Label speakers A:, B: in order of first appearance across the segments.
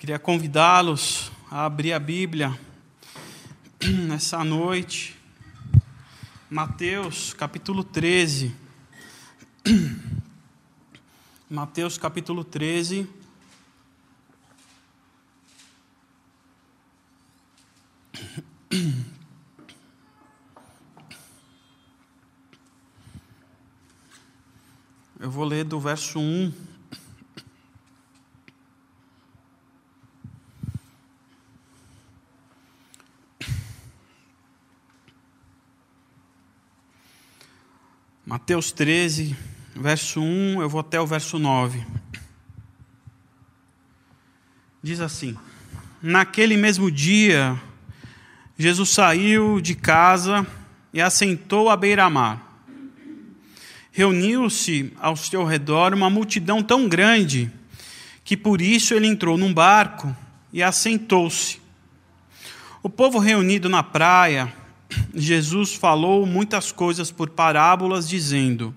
A: Queria convidá-los a abrir a Bíblia nessa noite. Mateus capítulo 13. Mateus capítulo 13. Eu vou ler do verso 1 Mateus 13, verso 1, eu vou até o verso 9. Diz assim: Naquele mesmo dia, Jesus saiu de casa e assentou à beira-mar. Reuniu-se ao seu redor uma multidão tão grande que por isso ele entrou num barco e assentou-se. O povo reunido na praia Jesus falou muitas coisas por parábolas, dizendo: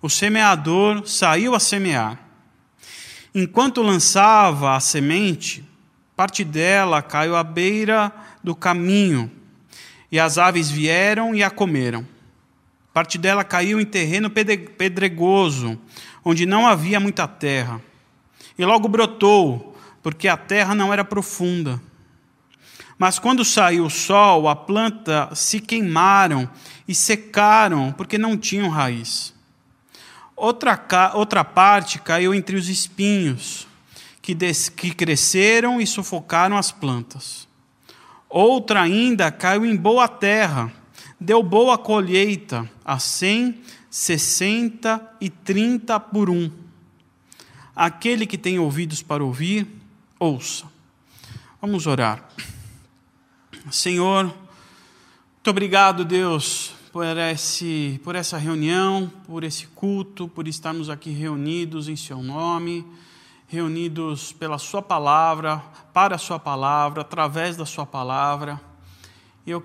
A: O semeador saiu a semear. Enquanto lançava a semente, parte dela caiu à beira do caminho, e as aves vieram e a comeram. Parte dela caiu em terreno pedregoso, onde não havia muita terra. E logo brotou, porque a terra não era profunda. Mas quando saiu o sol, a planta se queimaram e secaram, porque não tinham raiz. Outra, outra parte caiu entre os espinhos, que, des, que cresceram e sufocaram as plantas. Outra ainda caiu em boa terra, deu boa colheita, a cem, sessenta e trinta por um. Aquele que tem ouvidos para ouvir, ouça. Vamos orar. Senhor, muito obrigado, Deus, por, esse, por essa reunião, por esse culto, por estarmos aqui reunidos em Seu nome, reunidos pela Sua palavra, para a Sua palavra, através da Sua palavra. E eu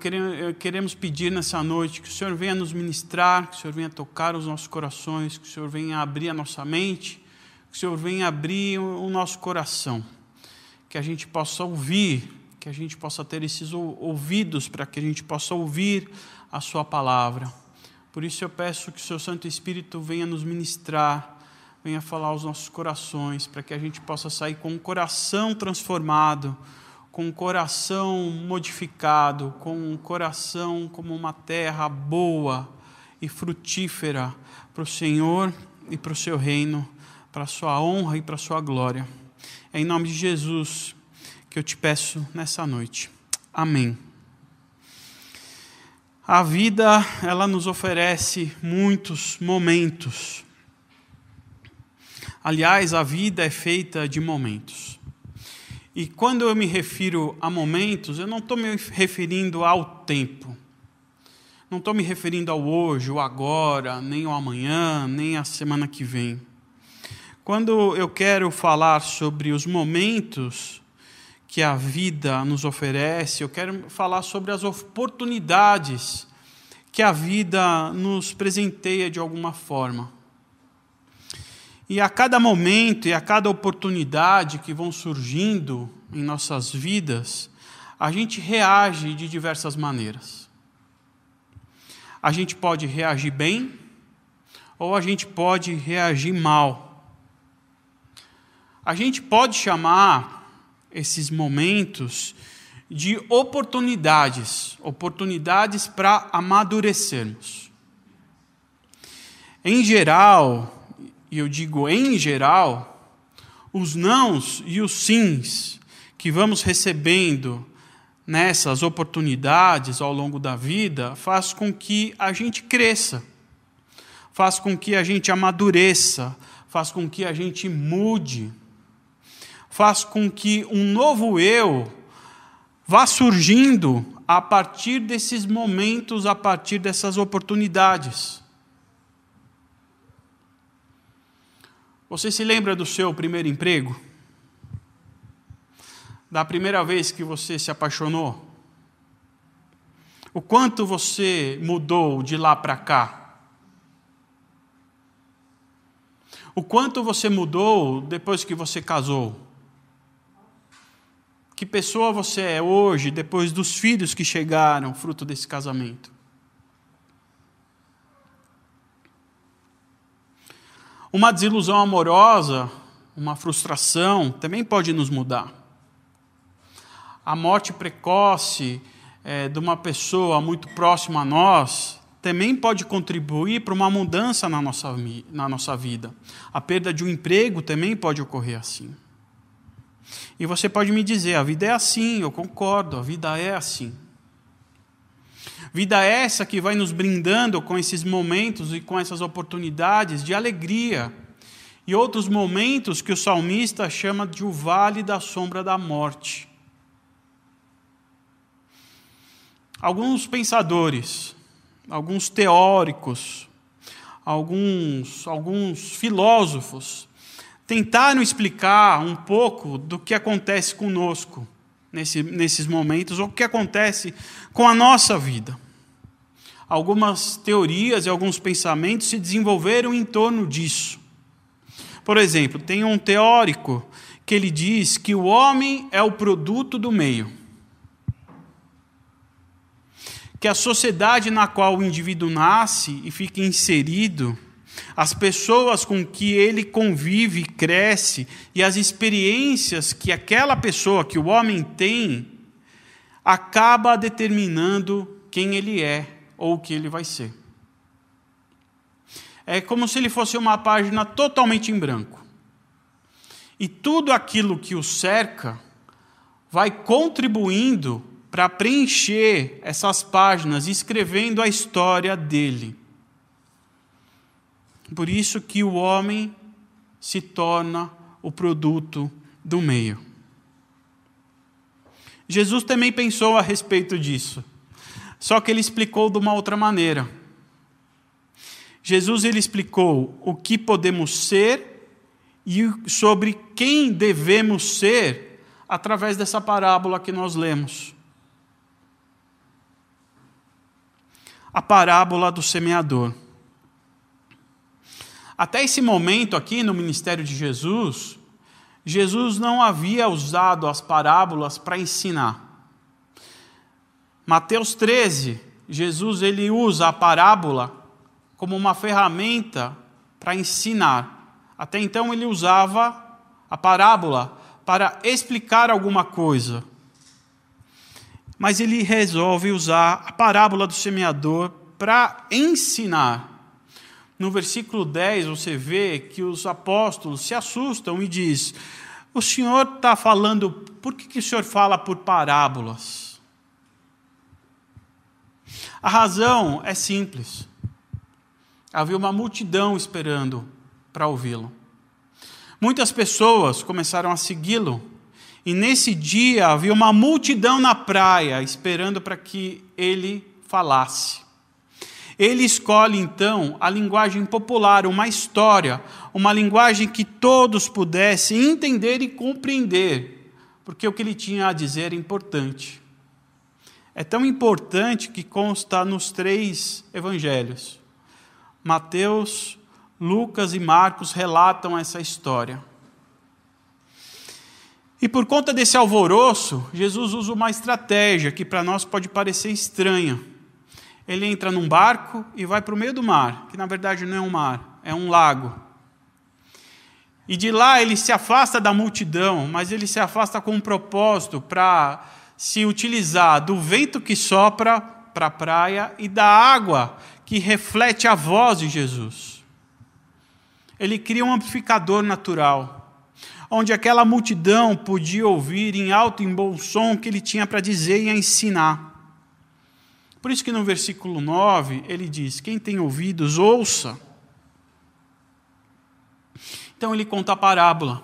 A: queremos pedir nessa noite que o Senhor venha nos ministrar, que o Senhor venha tocar os nossos corações, que o Senhor venha abrir a nossa mente, que o Senhor venha abrir o nosso coração, que a gente possa ouvir que a gente possa ter esses ouvidos para que a gente possa ouvir a Sua palavra. Por isso eu peço que o Seu Santo Espírito venha nos ministrar, venha falar aos nossos corações, para que a gente possa sair com um coração transformado, com um coração modificado, com um coração como uma terra boa e frutífera para o Senhor e para o Seu reino, para a Sua honra e para a Sua glória. É em nome de Jesus que eu te peço nessa noite. Amém. A vida, ela nos oferece muitos momentos. Aliás, a vida é feita de momentos. E quando eu me refiro a momentos, eu não estou me referindo ao tempo. Não estou me referindo ao hoje, o agora, nem ao amanhã, nem à semana que vem. Quando eu quero falar sobre os momentos, que a vida nos oferece, eu quero falar sobre as oportunidades que a vida nos presenteia de alguma forma. E a cada momento e a cada oportunidade que vão surgindo em nossas vidas, a gente reage de diversas maneiras. A gente pode reagir bem ou a gente pode reagir mal. A gente pode chamar esses momentos de oportunidades, oportunidades para amadurecermos. Em geral, e eu digo em geral, os nãos e os sims que vamos recebendo nessas oportunidades ao longo da vida faz com que a gente cresça, faz com que a gente amadureça, faz com que a gente mude faz com que um novo eu vá surgindo a partir desses momentos, a partir dessas oportunidades. Você se lembra do seu primeiro emprego? Da primeira vez que você se apaixonou? O quanto você mudou de lá para cá? O quanto você mudou depois que você casou? Que pessoa você é hoje, depois dos filhos que chegaram, fruto desse casamento? Uma desilusão amorosa, uma frustração, também pode nos mudar. A morte precoce é, de uma pessoa muito próxima a nós também pode contribuir para uma mudança na nossa, na nossa vida. A perda de um emprego também pode ocorrer assim. E você pode me dizer: a vida é assim, eu concordo, a vida é assim. Vida essa que vai nos brindando com esses momentos e com essas oportunidades de alegria. E outros momentos que o salmista chama de o vale da sombra da morte. Alguns pensadores, alguns teóricos, alguns, alguns filósofos tentaram explicar um pouco do que acontece conosco nesse, nesses momentos, ou o que acontece com a nossa vida. Algumas teorias e alguns pensamentos se desenvolveram em torno disso. Por exemplo, tem um teórico que ele diz que o homem é o produto do meio. Que a sociedade na qual o indivíduo nasce e fica inserido as pessoas com que ele convive, cresce e as experiências que aquela pessoa, que o homem tem, acaba determinando quem ele é ou o que ele vai ser. É como se ele fosse uma página totalmente em branco. E tudo aquilo que o cerca vai contribuindo para preencher essas páginas, escrevendo a história dele. Por isso que o homem se torna o produto do meio. Jesus também pensou a respeito disso, só que ele explicou de uma outra maneira. Jesus ele explicou o que podemos ser e sobre quem devemos ser através dessa parábola que nós lemos. A parábola do semeador. Até esse momento aqui no ministério de Jesus, Jesus não havia usado as parábolas para ensinar. Mateus 13, Jesus ele usa a parábola como uma ferramenta para ensinar. Até então ele usava a parábola para explicar alguma coisa. Mas ele resolve usar a parábola do semeador para ensinar. No versículo 10 você vê que os apóstolos se assustam e diz: O senhor está falando, por que, que o senhor fala por parábolas? A razão é simples. Havia uma multidão esperando para ouvi-lo. Muitas pessoas começaram a segui-lo, e nesse dia havia uma multidão na praia esperando para que ele falasse. Ele escolhe então a linguagem popular, uma história, uma linguagem que todos pudessem entender e compreender, porque o que ele tinha a dizer é importante. É tão importante que consta nos três evangelhos. Mateus, Lucas e Marcos relatam essa história. E por conta desse alvoroço, Jesus usa uma estratégia que para nós pode parecer estranha ele entra num barco e vai para o meio do mar, que na verdade não é um mar, é um lago. E de lá ele se afasta da multidão, mas ele se afasta com um propósito para se utilizar do vento que sopra para a praia e da água que reflete a voz de Jesus. Ele cria um amplificador natural, onde aquela multidão podia ouvir em alto e bom som o que ele tinha para dizer e ensinar. Por isso que no versículo 9 ele diz: Quem tem ouvidos, ouça. Então ele conta a parábola.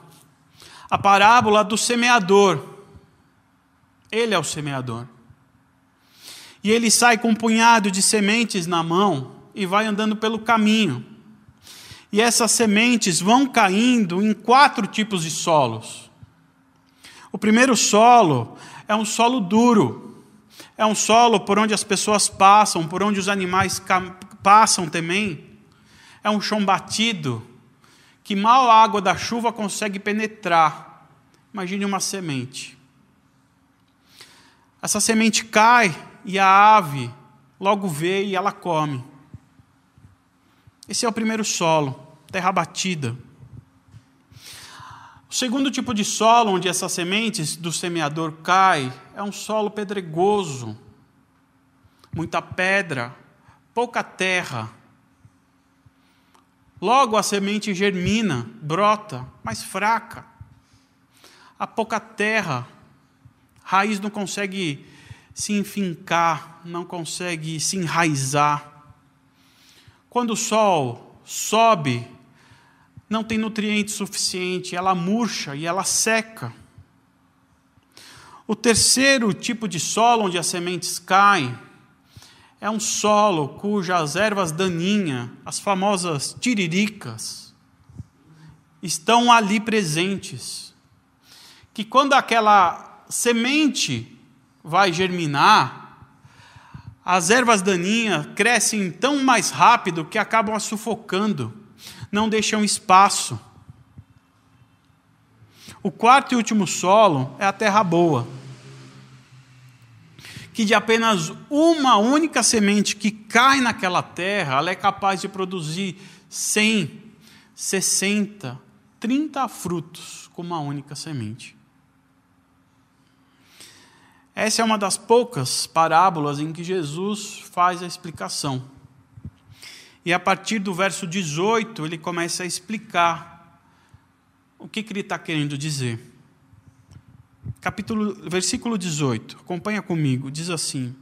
A: A parábola do semeador. Ele é o semeador. E ele sai com um punhado de sementes na mão e vai andando pelo caminho. E essas sementes vão caindo em quatro tipos de solos. O primeiro solo é um solo duro, é um solo por onde as pessoas passam, por onde os animais passam também. É um chão batido, que mal a água da chuva consegue penetrar. Imagine uma semente. Essa semente cai e a ave logo vê e ela come. Esse é o primeiro solo, terra batida. O segundo tipo de solo onde essas sementes do semeador cai é um solo pedregoso, muita pedra, pouca terra. Logo a semente germina, brota, mas fraca. Há pouca terra, raiz não consegue se enfincar, não consegue se enraizar. Quando o sol sobe, não tem nutriente suficiente, ela murcha e ela seca. O terceiro tipo de solo onde as sementes caem é um solo cujas ervas daninhas, as famosas tiriricas, estão ali presentes. Que quando aquela semente vai germinar, as ervas daninhas crescem tão mais rápido que acabam a sufocando, não deixam espaço. O quarto e último solo é a terra boa, que de apenas uma única semente que cai naquela terra, ela é capaz de produzir 100, 60, 30 frutos com uma única semente. Essa é uma das poucas parábolas em que Jesus faz a explicação. E a partir do verso 18, ele começa a explicar o que, que ele está querendo dizer. Capítulo, versículo 18, acompanha comigo, diz assim.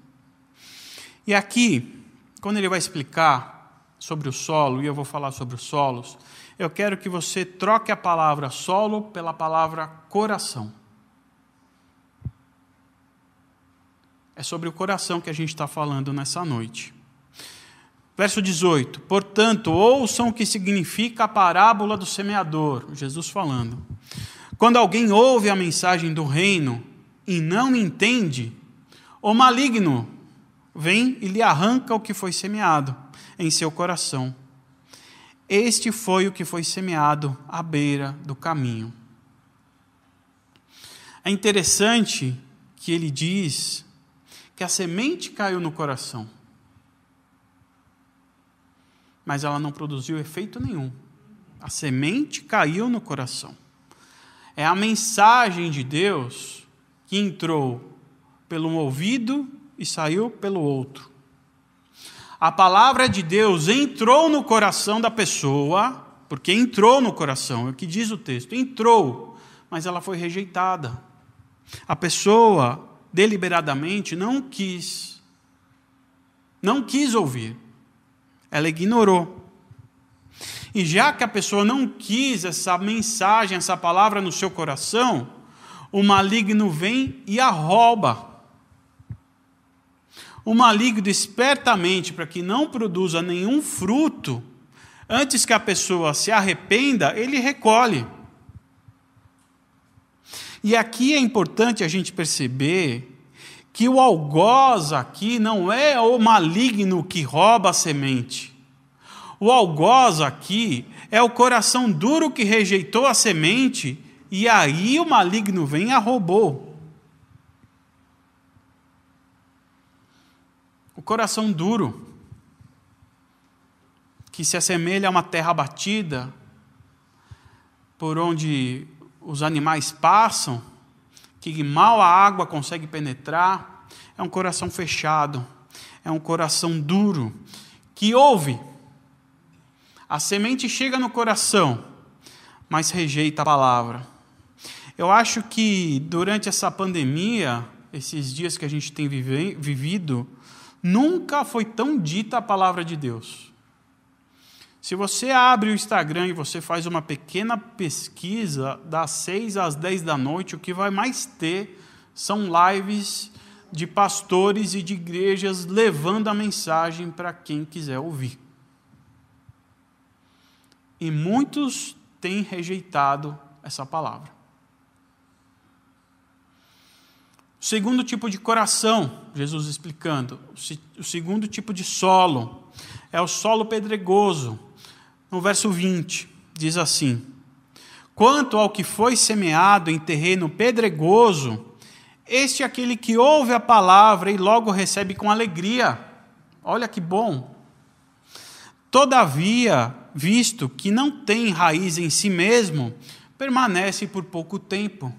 A: E aqui, quando ele vai explicar sobre o solo, e eu vou falar sobre os solos, eu quero que você troque a palavra solo pela palavra coração. É sobre o coração que a gente está falando nessa noite. Verso 18: Portanto, ouçam o que significa a parábola do semeador, Jesus falando. Quando alguém ouve a mensagem do reino e não entende, o maligno vem e lhe arranca o que foi semeado em seu coração. Este foi o que foi semeado à beira do caminho. É interessante que ele diz que a semente caiu no coração, mas ela não produziu efeito nenhum. A semente caiu no coração. É a mensagem de Deus que entrou pelo ouvido e saiu pelo outro. A palavra de Deus entrou no coração da pessoa, porque entrou no coração, é o que diz o texto, entrou, mas ela foi rejeitada. A pessoa deliberadamente não quis. Não quis ouvir. Ela ignorou. E já que a pessoa não quis essa mensagem, essa palavra no seu coração, o maligno vem e a rouba. O maligno espertamente, para que não produza nenhum fruto, antes que a pessoa se arrependa, ele recolhe. E aqui é importante a gente perceber que o algoz aqui não é o maligno que rouba a semente. O algoz aqui é o coração duro que rejeitou a semente e aí o maligno vem e a roubou. O coração duro, que se assemelha a uma terra batida, por onde os animais passam, que mal a água consegue penetrar, é um coração fechado, é um coração duro, que ouve. A semente chega no coração, mas rejeita a palavra. Eu acho que durante essa pandemia, esses dias que a gente tem vivido, nunca foi tão dita a palavra de Deus. Se você abre o Instagram e você faz uma pequena pesquisa, das 6 às 10 da noite, o que vai mais ter são lives de pastores e de igrejas levando a mensagem para quem quiser ouvir. E muitos têm rejeitado essa palavra. O segundo tipo de coração, Jesus explicando, o segundo tipo de solo, é o solo pedregoso no verso 20, diz assim: Quanto ao que foi semeado em terreno pedregoso, Este é aquele que ouve a palavra e logo recebe com alegria. Olha que bom. Todavia, visto que não tem raiz em si mesmo, permanece por pouco tempo.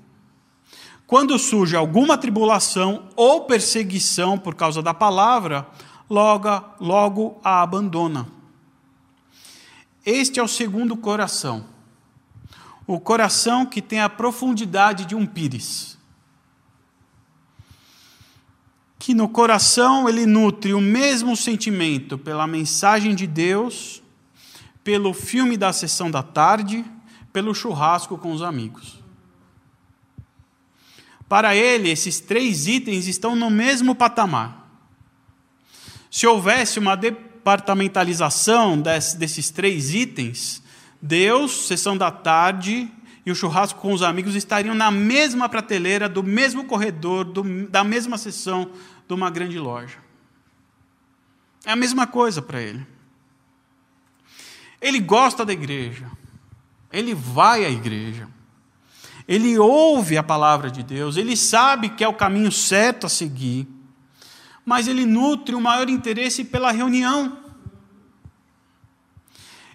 A: Quando surge alguma tribulação ou perseguição por causa da palavra, logo, logo a abandona. Este é o segundo coração. O coração que tem a profundidade de um pires que no coração ele nutre o mesmo sentimento pela mensagem de Deus, pelo filme da sessão da tarde, pelo churrasco com os amigos. Para ele, esses três itens estão no mesmo patamar. Se houvesse uma departamentalização desses três itens, Deus, sessão da tarde e o churrasco com os amigos estariam na mesma prateleira, do mesmo corredor, do, da mesma sessão de uma grande loja. É a mesma coisa para ele. Ele gosta da igreja, ele vai à igreja, ele ouve a palavra de Deus, ele sabe que é o caminho certo a seguir, mas ele nutre o maior interesse pela reunião.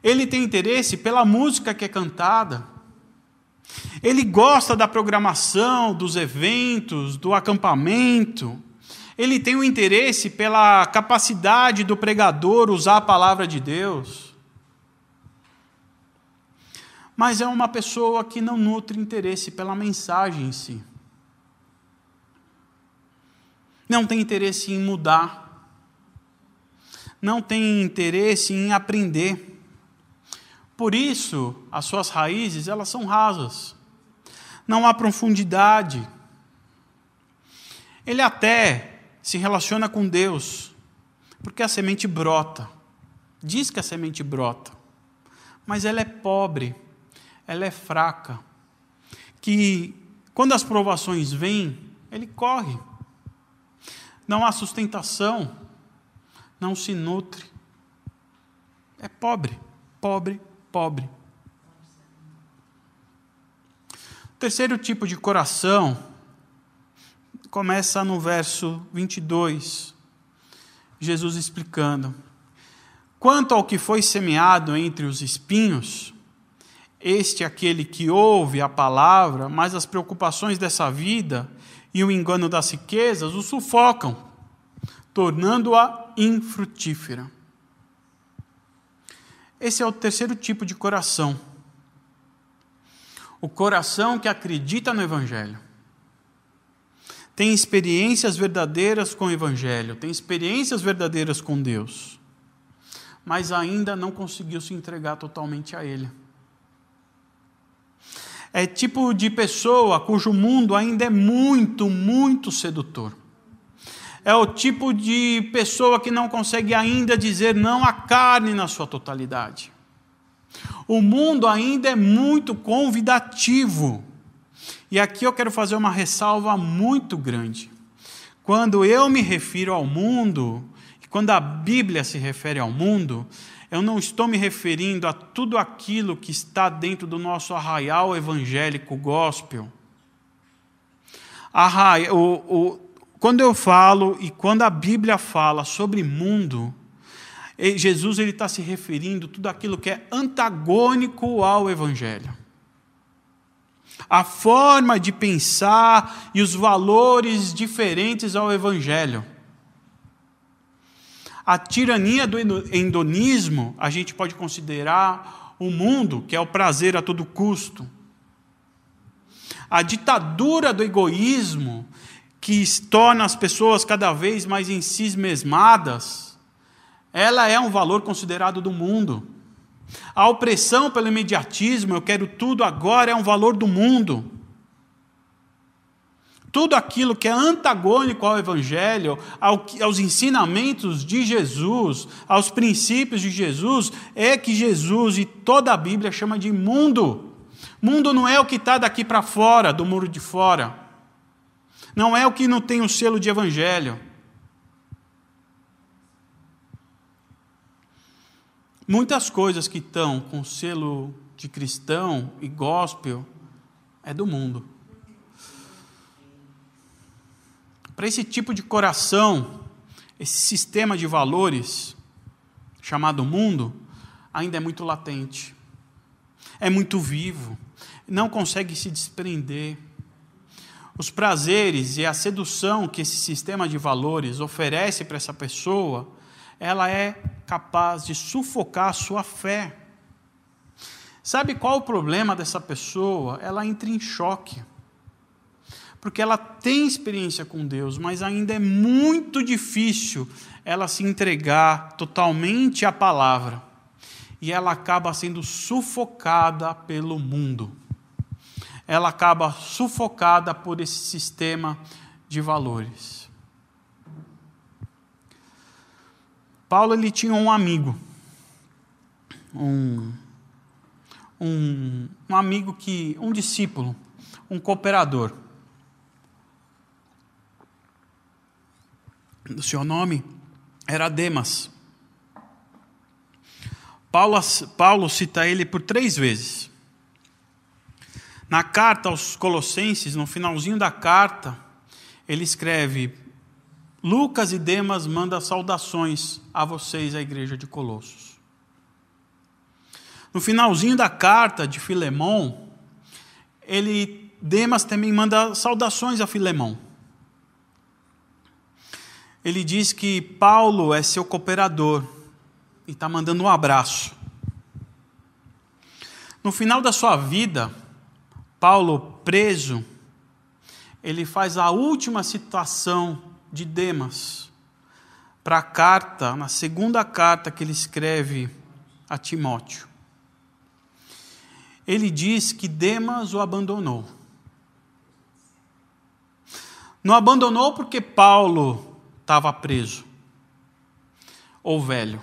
A: Ele tem interesse pela música que é cantada. Ele gosta da programação, dos eventos, do acampamento. Ele tem o um interesse pela capacidade do pregador usar a palavra de Deus. Mas é uma pessoa que não nutre interesse pela mensagem em si. Não tem interesse em mudar. Não tem interesse em aprender. Por isso, as suas raízes, elas são rasas. Não há profundidade. Ele até se relaciona com Deus, porque a semente brota. Diz que a semente brota, mas ela é pobre, ela é fraca. Que quando as provações vêm, ele corre. Não há sustentação, não se nutre. É pobre, pobre, pobre. O terceiro tipo de coração começa no verso 22, Jesus explicando: Quanto ao que foi semeado entre os espinhos, este é aquele que ouve a palavra, mas as preocupações dessa vida e o engano das riquezas o sufocam, tornando-a infrutífera. Esse é o terceiro tipo de coração. O coração que acredita no Evangelho tem experiências verdadeiras com o Evangelho, tem experiências verdadeiras com Deus, mas ainda não conseguiu se entregar totalmente a Ele. É tipo de pessoa cujo mundo ainda é muito, muito sedutor. É o tipo de pessoa que não consegue ainda dizer não à carne na sua totalidade. O mundo ainda é muito convidativo. E aqui eu quero fazer uma ressalva muito grande. Quando eu me refiro ao mundo, quando a Bíblia se refere ao mundo, eu não estou me referindo a tudo aquilo que está dentro do nosso arraial evangélico gospel. Arraia, o, o, quando eu falo e quando a Bíblia fala sobre mundo, Jesus ele está se referindo a tudo aquilo que é antagônico ao Evangelho a forma de pensar e os valores diferentes ao Evangelho. A tirania do endonismo, a gente pode considerar o mundo, que é o prazer a todo custo. A ditadura do egoísmo, que torna as pessoas cada vez mais em si mesmadas, ela é um valor considerado do mundo. A opressão pelo imediatismo, eu quero tudo agora, é um valor do mundo. Tudo aquilo que é antagônico ao Evangelho, aos ensinamentos de Jesus, aos princípios de Jesus, é que Jesus e toda a Bíblia chama de mundo. Mundo não é o que está daqui para fora, do muro de fora. Não é o que não tem o selo de Evangelho. Muitas coisas que estão com selo de cristão e gospel é do mundo. Para esse tipo de coração, esse sistema de valores chamado mundo ainda é muito latente, é muito vivo, não consegue se desprender. Os prazeres e a sedução que esse sistema de valores oferece para essa pessoa, ela é capaz de sufocar a sua fé. Sabe qual o problema dessa pessoa? Ela entra em choque. Porque ela tem experiência com Deus, mas ainda é muito difícil ela se entregar totalmente à palavra. E ela acaba sendo sufocada pelo mundo ela acaba sufocada por esse sistema de valores. Paulo ele tinha um amigo, um, um, um amigo que, um discípulo, um cooperador. O seu nome era Demas. Paulo, Paulo cita ele por três vezes. Na carta aos Colossenses, no finalzinho da carta, ele escreve: Lucas e Demas manda saudações a vocês, a igreja de Colossos. No finalzinho da carta de Filemão, ele Demas também manda saudações a Filemão. Ele diz que Paulo é seu cooperador e está mandando um abraço. No final da sua vida, Paulo preso, ele faz a última citação de Demas para a carta, na segunda carta que ele escreve a Timóteo. Ele diz que Demas o abandonou. Não abandonou porque Paulo estava preso ou velho.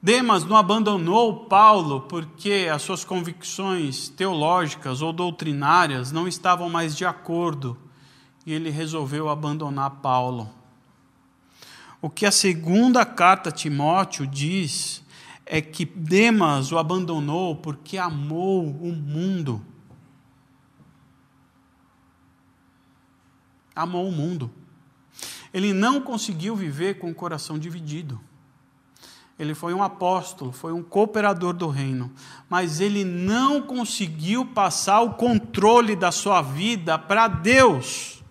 A: Demas não abandonou Paulo porque as suas convicções teológicas ou doutrinárias não estavam mais de acordo e ele resolveu abandonar Paulo. O que a segunda carta a Timóteo diz é que Demas o abandonou porque amou o mundo. Amou o mundo. Ele não conseguiu viver com o coração dividido. Ele foi um apóstolo, foi um cooperador do reino, mas ele não conseguiu passar o controle da sua vida para Deus.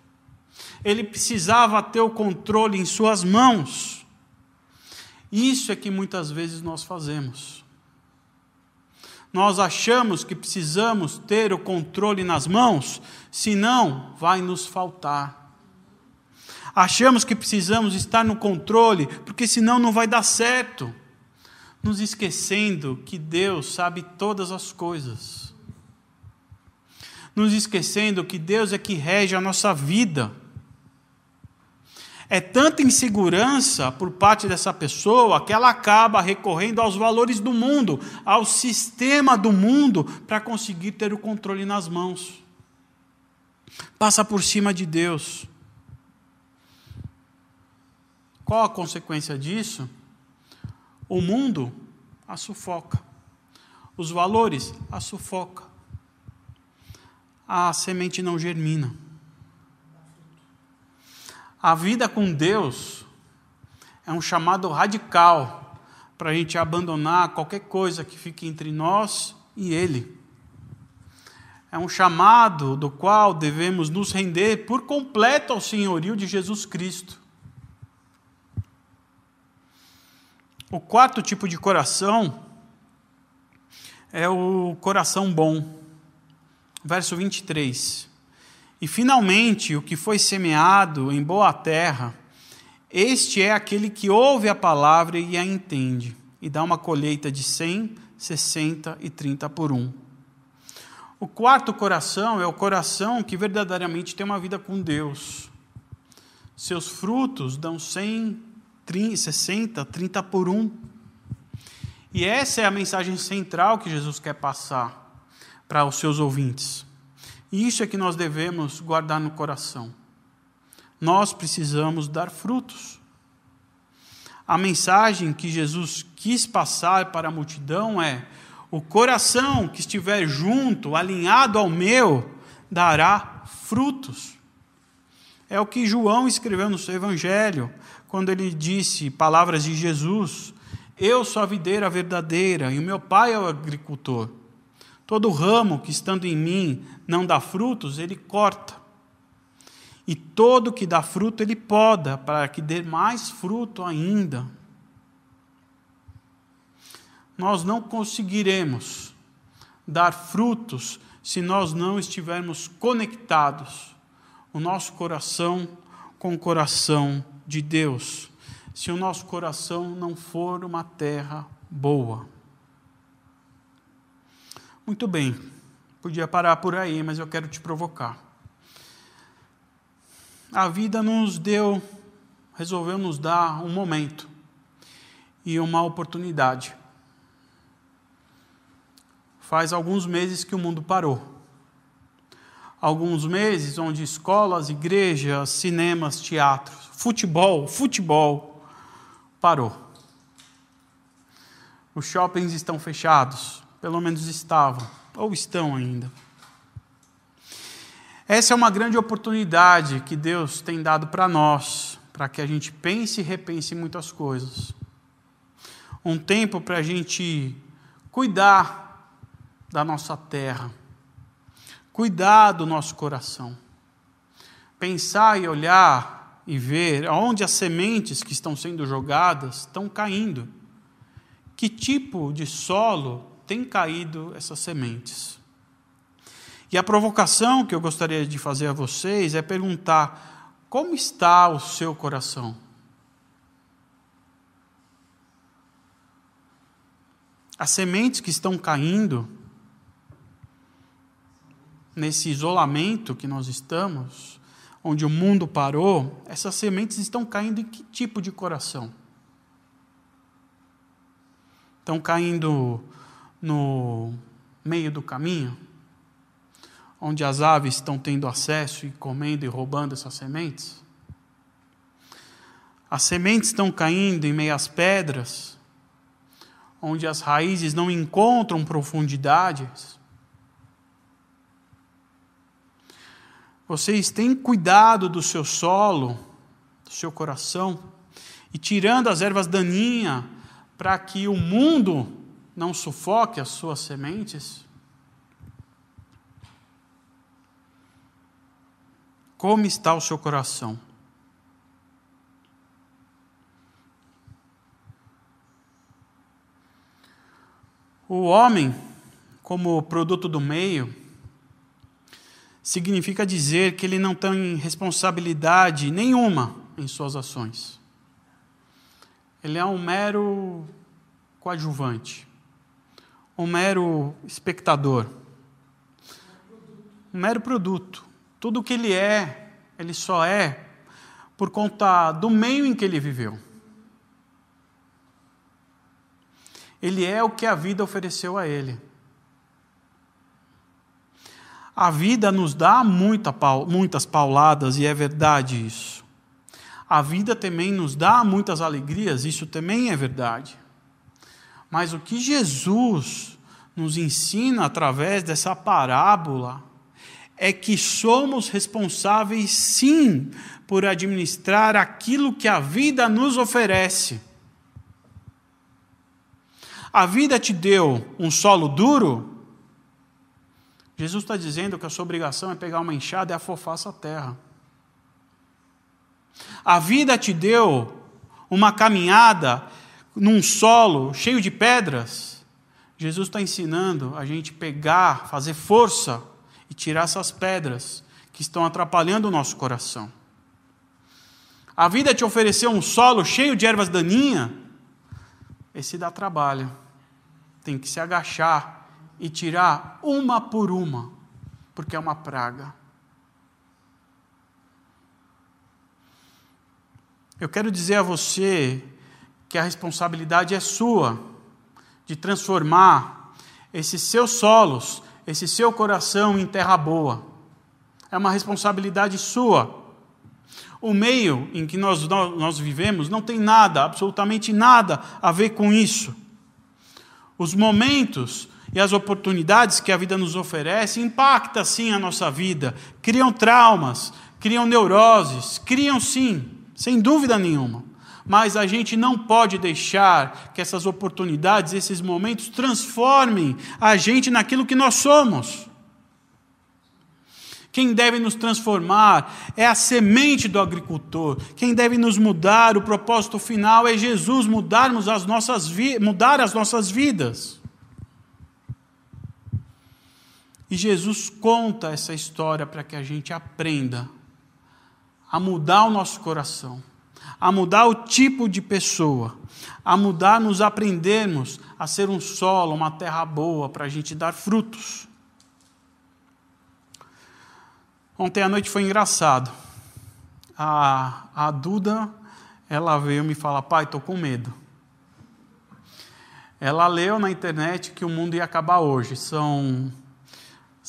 A: Ele precisava ter o controle em suas mãos. Isso é que muitas vezes nós fazemos. Nós achamos que precisamos ter o controle nas mãos, senão vai nos faltar. Achamos que precisamos estar no controle, porque senão não vai dar certo nos esquecendo que Deus sabe todas as coisas, nos esquecendo que Deus é que rege a nossa vida. É tanta insegurança por parte dessa pessoa que ela acaba recorrendo aos valores do mundo, ao sistema do mundo, para conseguir ter o controle nas mãos. Passa por cima de Deus. Qual a consequência disso? O mundo a sufoca. Os valores a sufoca. A semente não germina. A vida com Deus é um chamado radical para a gente abandonar qualquer coisa que fique entre nós e Ele. É um chamado do qual devemos nos render por completo ao senhorio de Jesus Cristo. O quarto tipo de coração é o coração bom. Verso 23. E finalmente, o que foi semeado em boa terra, este é aquele que ouve a palavra e a entende, e dá uma colheita de 100, 60 e 30 por um. O quarto coração é o coração que verdadeiramente tem uma vida com Deus. Seus frutos dão 100, 30, 60, 30 por 1. E essa é a mensagem central que Jesus quer passar para os seus ouvintes. Isso é que nós devemos guardar no coração. Nós precisamos dar frutos. A mensagem que Jesus quis passar para a multidão é: o coração que estiver junto, alinhado ao meu, dará frutos. É o que João escreveu no seu evangelho, quando ele disse palavras de Jesus: Eu sou a videira verdadeira e o meu pai é o agricultor. Todo ramo que estando em mim não dá frutos, ele corta. E todo que dá fruto, ele poda, para que dê mais fruto ainda. Nós não conseguiremos dar frutos se nós não estivermos conectados, o nosso coração com o coração de Deus, se o nosso coração não for uma terra boa. Muito bem, podia parar por aí, mas eu quero te provocar. A vida nos deu, resolveu nos dar um momento e uma oportunidade Faz alguns meses que o mundo parou. Alguns meses onde escolas, igrejas, cinemas, teatros, futebol, futebol parou. Os shoppings estão fechados, pelo menos estavam, ou estão ainda. Essa é uma grande oportunidade que Deus tem dado para nós, para que a gente pense e repense muitas coisas. Um tempo para a gente cuidar da nossa terra, cuidar do nosso coração, pensar e olhar e ver aonde as sementes que estão sendo jogadas estão caindo. Que tipo de solo tem caído essas sementes? E a provocação que eu gostaria de fazer a vocês é perguntar: como está o seu coração? As sementes que estão caindo nesse isolamento que nós estamos, onde o mundo parou, essas sementes estão caindo em que tipo de coração? Estão caindo no meio do caminho, onde as aves estão tendo acesso e comendo e roubando essas sementes? As sementes estão caindo em meio às pedras, onde as raízes não encontram profundidades? Vocês têm cuidado do seu solo, do seu coração, e tirando as ervas daninhas para que o mundo não sufoque as suas sementes? Como está o seu coração? O homem, como produto do meio, significa dizer que ele não tem responsabilidade nenhuma em suas ações. Ele é um mero coadjuvante, um mero espectador, um mero produto. Tudo o que ele é, ele só é por conta do meio em que ele viveu. Ele é o que a vida ofereceu a ele. A vida nos dá muita, muitas pauladas e é verdade isso. A vida também nos dá muitas alegrias, isso também é verdade. Mas o que Jesus nos ensina através dessa parábola é que somos responsáveis, sim, por administrar aquilo que a vida nos oferece. A vida te deu um solo duro, Jesus está dizendo que a sua obrigação é pegar uma enxada e afofar essa terra. A vida te deu uma caminhada num solo cheio de pedras. Jesus está ensinando a gente pegar, fazer força e tirar essas pedras que estão atrapalhando o nosso coração. A vida te ofereceu um solo cheio de ervas daninhas. Esse dá trabalho. Tem que se agachar e tirar uma por uma, porque é uma praga. Eu quero dizer a você que a responsabilidade é sua de transformar esses seus solos, esse seu coração em terra boa. É uma responsabilidade sua. O meio em que nós, nós vivemos não tem nada, absolutamente nada a ver com isso. Os momentos e as oportunidades que a vida nos oferece impactam sim a nossa vida, criam traumas, criam neuroses, criam sim, sem dúvida nenhuma. Mas a gente não pode deixar que essas oportunidades, esses momentos, transformem a gente naquilo que nós somos. Quem deve nos transformar é a semente do agricultor. Quem deve nos mudar, o propósito final é Jesus mudarmos as nossas mudar as nossas vidas. E Jesus conta essa história para que a gente aprenda a mudar o nosso coração, a mudar o tipo de pessoa, a mudar, nos aprendermos a ser um solo, uma terra boa para a gente dar frutos. Ontem à noite foi engraçado. A, a Duda, ela veio me falar, pai, estou com medo. Ela leu na internet que o mundo ia acabar hoje. São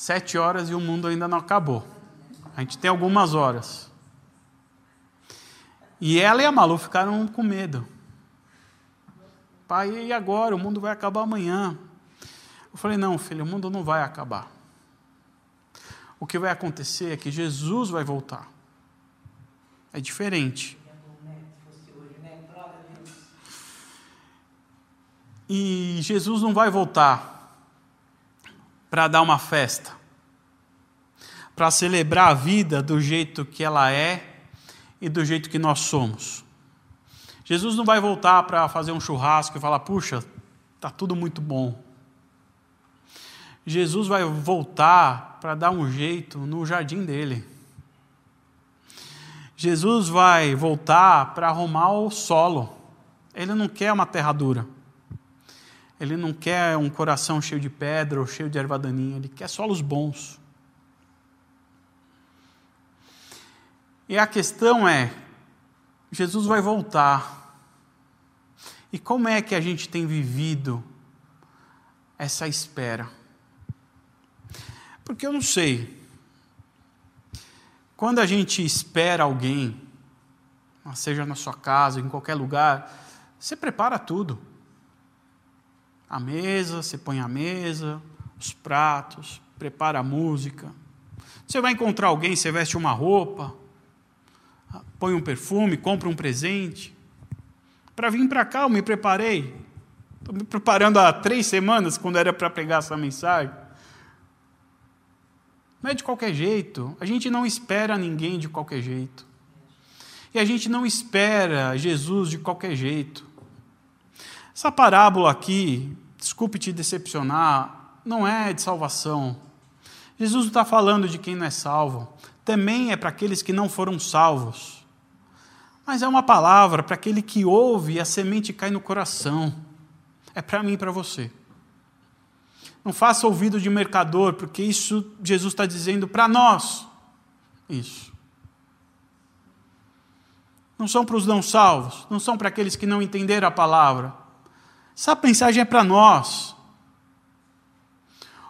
A: sete horas e o mundo ainda não acabou. A gente tem algumas horas. E ela e a Malu ficaram com medo. Pai, e agora? O mundo vai acabar amanhã. Eu falei: não, filho, o mundo não vai acabar. O que vai acontecer é que Jesus vai voltar. É diferente. E Jesus não vai voltar para dar uma festa, para celebrar a vida do jeito que ela é e do jeito que nós somos. Jesus não vai voltar para fazer um churrasco e falar: puxa, está tudo muito bom. Jesus vai voltar para dar um jeito no jardim dele. Jesus vai voltar para arrumar o solo. Ele não quer uma terra dura. Ele não quer um coração cheio de pedra ou cheio de erva daninha. Ele quer solos bons. E a questão é: Jesus vai voltar. E como é que a gente tem vivido essa espera? Porque eu não sei. Quando a gente espera alguém, seja na sua casa, em qualquer lugar, você prepara tudo. A mesa, você põe a mesa, os pratos, prepara a música. Você vai encontrar alguém, você veste uma roupa, põe um perfume, compra um presente. Para vir para cá, eu me preparei. Estou me preparando há três semanas, quando era para pregar essa mensagem. Não é de qualquer jeito. A gente não espera ninguém de qualquer jeito. E a gente não espera Jesus de qualquer jeito. Essa parábola aqui, desculpe te decepcionar, não é de salvação. Jesus está falando de quem não é salvo. Também é para aqueles que não foram salvos. Mas é uma palavra para aquele que ouve e a semente cai no coração. É para mim e para você. Não faça ouvido de mercador, porque isso Jesus está dizendo para nós. Isso. Não são para os não salvos, não são para aqueles que não entenderam a palavra. Essa mensagem é para nós.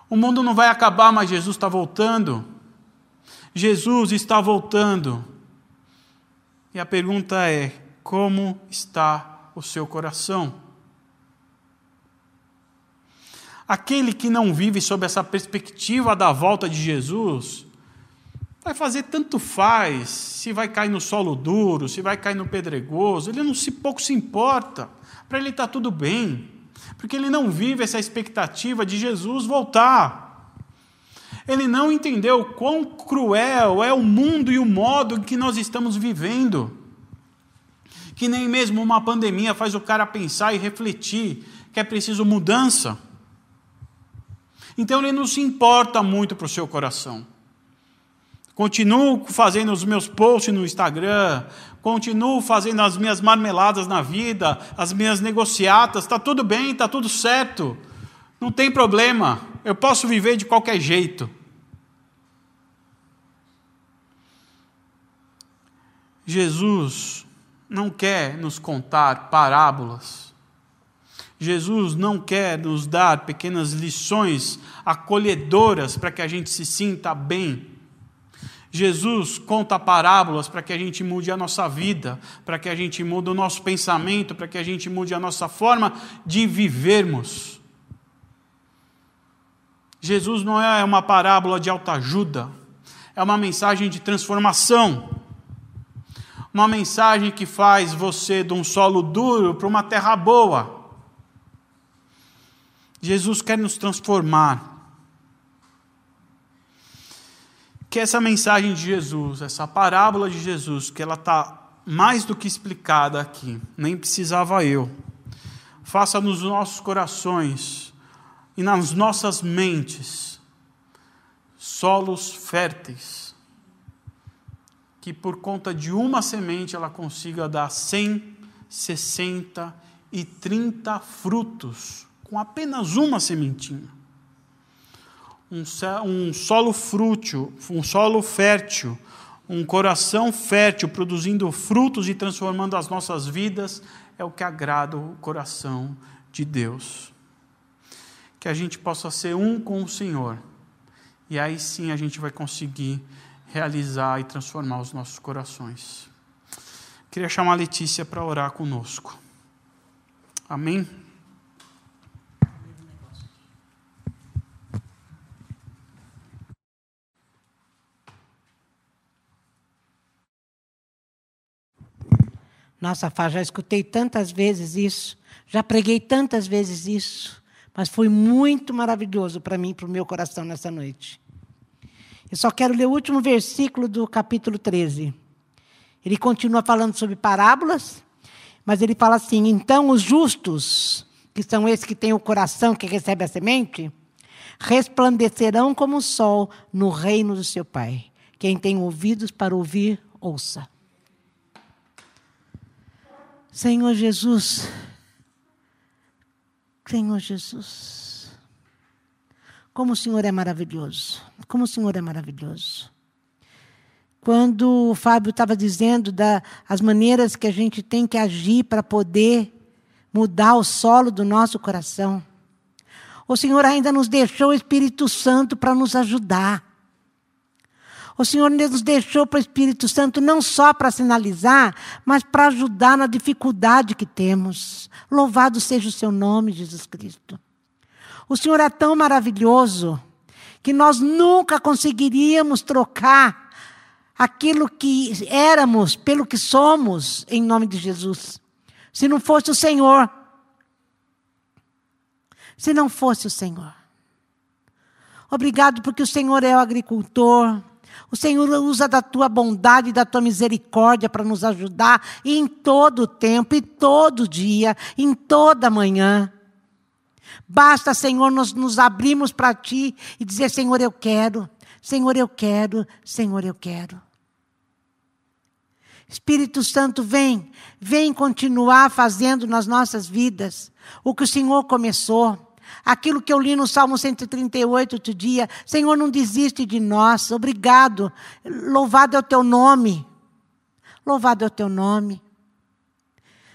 A: O mundo não vai acabar, mas Jesus está voltando. Jesus está voltando. E a pergunta é: como está o seu coração? Aquele que não vive sob essa perspectiva da volta de Jesus, vai fazer tanto faz se vai cair no solo duro, se vai cair no pedregoso, ele não se pouco se importa. Para ele está tudo bem, porque ele não vive essa expectativa de Jesus voltar. Ele não entendeu quão cruel é o mundo e o modo em que nós estamos vivendo. Que nem mesmo uma pandemia faz o cara pensar e refletir que é preciso mudança. Então ele não se importa muito para o seu coração. Continuo fazendo os meus posts no Instagram, continuo fazendo as minhas marmeladas na vida, as minhas negociatas, está tudo bem, está tudo certo, não tem problema eu posso viver de qualquer jeito. Jesus não quer nos contar parábolas. Jesus não quer nos dar pequenas lições acolhedoras para que a gente se sinta bem. Jesus conta parábolas para que a gente mude a nossa vida, para que a gente mude o nosso pensamento, para que a gente mude a nossa forma de vivermos. Jesus não é uma parábola de autoajuda, É uma mensagem de transformação. Uma mensagem que faz você de um solo duro para uma terra boa. Jesus quer nos transformar. Que essa mensagem de Jesus, essa parábola de Jesus, que ela está mais do que explicada aqui, nem precisava eu. Faça nos nossos corações e nas nossas mentes solos férteis, que por conta de uma semente ela consiga dar 100, 60 e 30 frutos com apenas uma sementinha. Um, solo frútil, um solo fértil, um coração fértil, produzindo frutos e transformando as nossas vidas, é o que agrada o coração de Deus. Que a gente possa ser um com o Senhor, e aí sim a gente vai conseguir realizar e transformar os nossos corações. Queria chamar a Letícia para orar conosco. Amém?
B: Nossa, Fá, já escutei tantas vezes isso, já preguei tantas vezes isso, mas foi muito maravilhoso para mim, para o meu coração nessa noite. Eu só quero ler o último versículo do capítulo 13. Ele continua falando sobre parábolas, mas ele fala assim: então os justos, que são esses que têm o coração que recebe a semente, resplandecerão como o sol no reino do seu Pai. Quem tem ouvidos para ouvir, ouça. Senhor Jesus, Senhor Jesus, como o Senhor é maravilhoso, como o Senhor é maravilhoso. Quando o Fábio estava dizendo das maneiras que a gente tem que agir para poder mudar o solo do nosso coração, o Senhor ainda nos deixou o Espírito Santo para nos ajudar. O Senhor nos deixou para o Espírito Santo não só para sinalizar, mas para ajudar na dificuldade que temos. Louvado seja o seu nome, Jesus Cristo. O Senhor é tão maravilhoso que nós nunca conseguiríamos trocar aquilo que éramos pelo que somos em nome de Jesus. Se não fosse o Senhor. Se não fosse o Senhor. Obrigado porque o Senhor é o agricultor. O Senhor usa da tua bondade e da tua misericórdia para nos ajudar em todo o tempo, e todo dia, em toda manhã. Basta, Senhor, nós nos abrirmos para Ti e dizer: Senhor, eu quero, Senhor, eu quero, Senhor, eu quero. Espírito Santo, vem, vem continuar fazendo nas nossas vidas o que o Senhor começou. Aquilo que eu li no Salmo 138 outro dia, Senhor, não desiste de nós. Obrigado. Louvado é o teu nome. Louvado é o teu nome.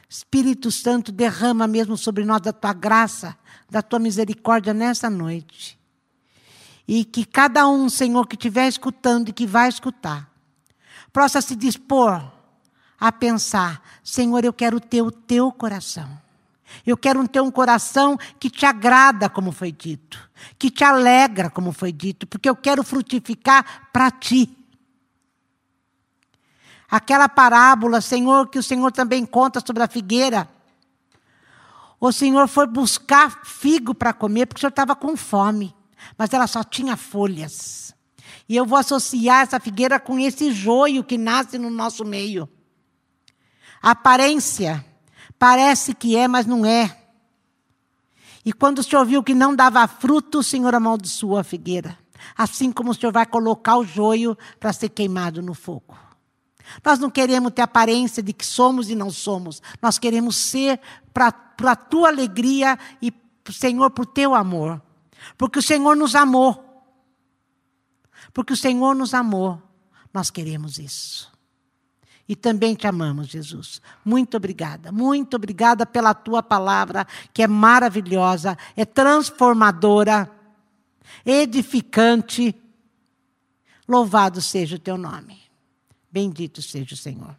B: Espírito Santo, derrama mesmo sobre nós da tua graça, da tua misericórdia nessa noite. E que cada um, Senhor, que estiver escutando e que vai escutar, possa se dispor a pensar: Senhor, eu quero ter o teu coração. Eu quero ter um coração que te agrada, como foi dito, que te alegra, como foi dito, porque eu quero frutificar para ti. Aquela parábola, Senhor, que o Senhor também conta sobre a figueira. O Senhor foi buscar figo para comer, porque o Senhor estava com fome, mas ela só tinha folhas. E eu vou associar essa figueira com esse joio que nasce no nosso meio. A aparência Parece que é, mas não é. E quando o Senhor viu que não dava fruto, o Senhor amaldiçoou a figueira. Assim como o Senhor vai colocar o joio para ser queimado no fogo. Nós não queremos ter aparência de que somos e não somos. Nós queremos ser para a tua alegria e, Senhor, para o teu amor. Porque o Senhor nos amou. Porque o Senhor nos amou. Nós queremos isso. E também te amamos, Jesus. Muito obrigada. Muito obrigada pela tua palavra, que é maravilhosa, é transformadora, edificante. Louvado seja o teu nome. Bendito seja o Senhor.